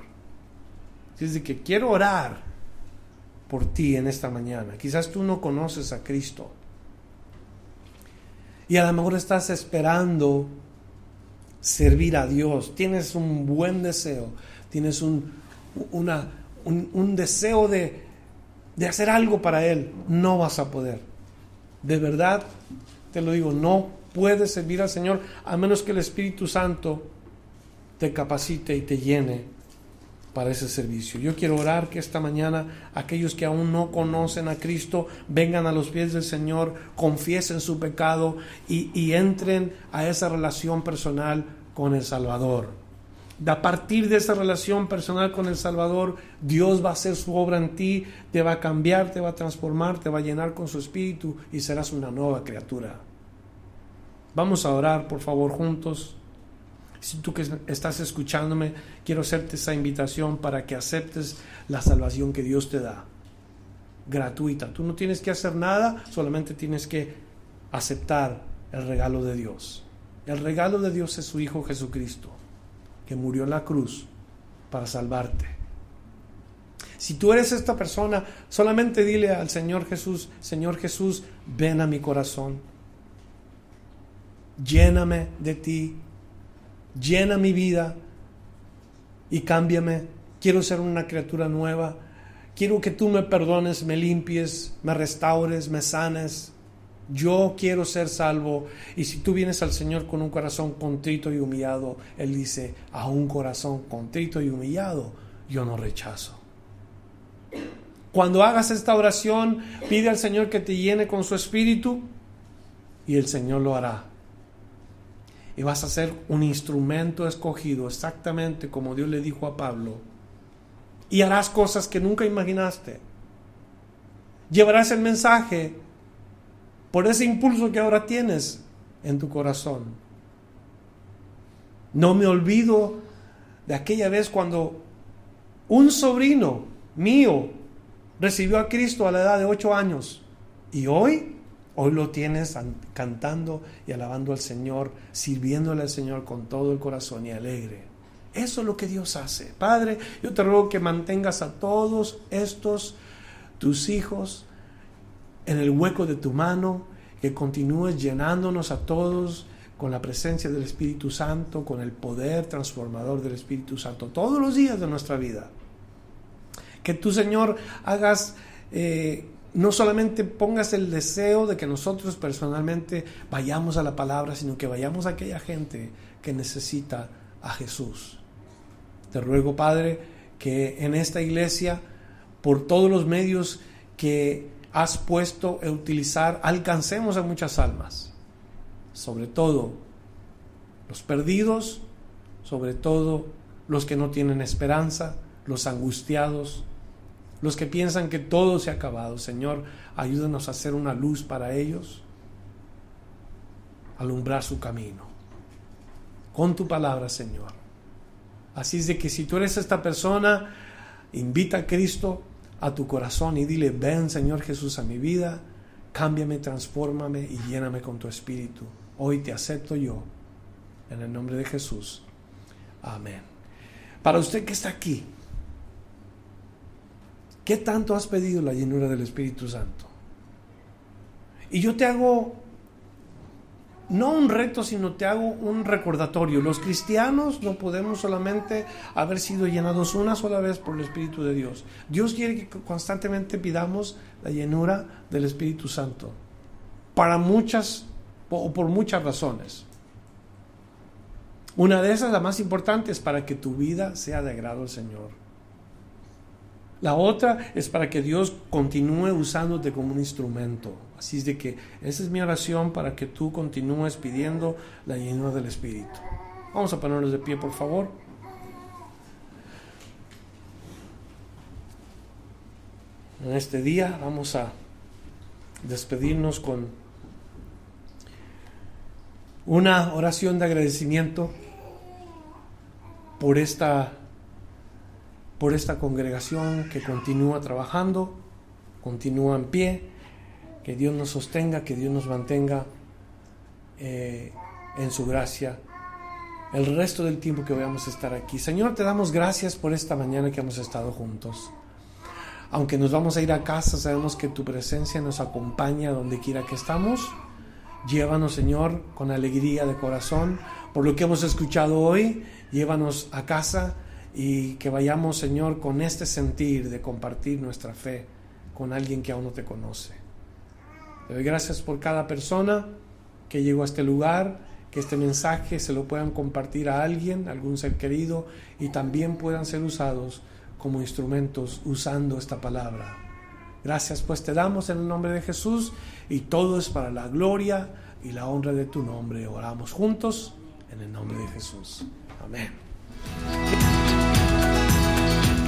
Dice que quiero orar por ti en esta mañana. Quizás tú no conoces a Cristo. Y a lo mejor estás esperando servir a Dios. Tienes un buen deseo. Tienes un, una, un, deseo de, de hacer algo para Él. No vas a poder. De verdad, te lo digo, no puedes servir al Señor a menos que el Espíritu Santo te capacite y te llene para ese servicio. Yo quiero orar que esta mañana aquellos que aún no conocen a Cristo vengan a los pies del Señor, confiesen su pecado y, entren a esa relación personal con el Salvador. A partir de esa relación personal con el Salvador, Dios va a hacer su obra en ti, te va a cambiar, te va a transformar, te va a llenar con su espíritu y serás una nueva criatura. Vamos a orar, por favor, juntos. Si tú que estás escuchándome, quiero hacerte esa invitación para que aceptes la salvación que Dios te da. Gratuita. Tú no tienes que hacer nada, solamente tienes que aceptar el regalo de Dios. El regalo de Dios es su Hijo Jesucristo, que murió en la cruz para salvarte. Si tú eres esta persona, solamente dile al Señor Jesús, Señor Jesús, ven a mi corazón. Lléname de ti, llena mi vida y cámbiame. Quiero ser una criatura nueva. Quiero que tú me perdones, me limpies, me restaures, me sanes. Yo quiero ser salvo. Y si tú vienes al Señor con un corazón contrito y humillado, Él dice, a un corazón contrito y humillado, yo no rechazo. Cuando hagas esta oración, pide al Señor que te llene con su espíritu y el Señor lo hará y vas a ser un instrumento escogido exactamente como Dios le dijo a Pablo. Y harás cosas que nunca imaginaste. Llevarás el mensaje por ese impulso que ahora tienes en tu corazón. No me olvido de aquella vez cuando un sobrino mío recibió a Cristo a la edad de ocho años y hoy Hoy lo tienes cantando y alabando al Señor, sirviéndole al Señor con todo el corazón y alegre. Eso es lo que Dios hace. Padre, yo te ruego que mantengas a todos estos tus hijos en el hueco de tu mano, que continúes llenándonos a todos con la presencia del Espíritu Santo, con el poder transformador del Espíritu Santo, todos los días de nuestra vida. Que tú, Señor, hagas, eh, no solamente pongas el deseo de que nosotros personalmente vayamos a la palabra, sino que vayamos a aquella gente que necesita a Jesús. Te ruego, Padre, que en esta iglesia, por todos los medios que has puesto a utilizar, alcancemos a muchas almas. Sobre todo los perdidos, sobre todo los que no tienen esperanza, los angustiados, los que piensan que todo se ha acabado. Señor, ayúdanos a hacer una luz para ellos, alumbrar su camino. Con tu palabra, Señor. Así es de que si tú eres esta persona, invita a Cristo a tu corazón y dile, ven Señor Jesús a mi vida, cámbiame, transfórmame y lléname con tu espíritu. Hoy te acepto yo, en el nombre de Jesús. Amén. Para usted que está aquí, ¿qué tanto has pedido la llenura del Espíritu Santo? Y yo te hago no un reto, sino te hago un recordatorio. Los cristianos no podemos solamente haber sido llenados una sola vez por el Espíritu de Dios. Dios quiere que constantemente pidamos la llenura del Espíritu Santo. Para muchas o por muchas razones. Una de esas, la más importante, es para que tu vida sea de agrado al Señor. La otra es para que Dios continúe usándote como un instrumento. Así es de que esa es mi oración para que tú continúes pidiendo la llenura del Espíritu. Vamos a ponernos de pie, por favor. En este día vamos a despedirnos con una oración de agradecimiento por esta por esta congregación que continúa trabajando, continúa en pie, que Dios nos sostenga, que Dios nos mantenga eh, en su gracia el resto del tiempo que vamos a estar aquí. Señor, te damos gracias por esta mañana que hemos estado juntos. Aunque nos vamos a ir a casa, sabemos que tu presencia nos acompaña donde quiera que estamos. Llévanos, Señor, con alegría de corazón por lo que hemos escuchado hoy. Llévanos a casa y que vayamos, Señor, con este sentir de compartir nuestra fe con alguien que aún no te conoce. Te doy gracias por cada persona que llegó a este lugar, que este mensaje se lo puedan compartir a alguien, algún ser querido, y también puedan ser usados como instrumentos usando esta palabra. Gracias pues te damos en el nombre de Jesús y todo es para la gloria y la honra de tu nombre. Oramos juntos en el nombre de Jesús. Amén.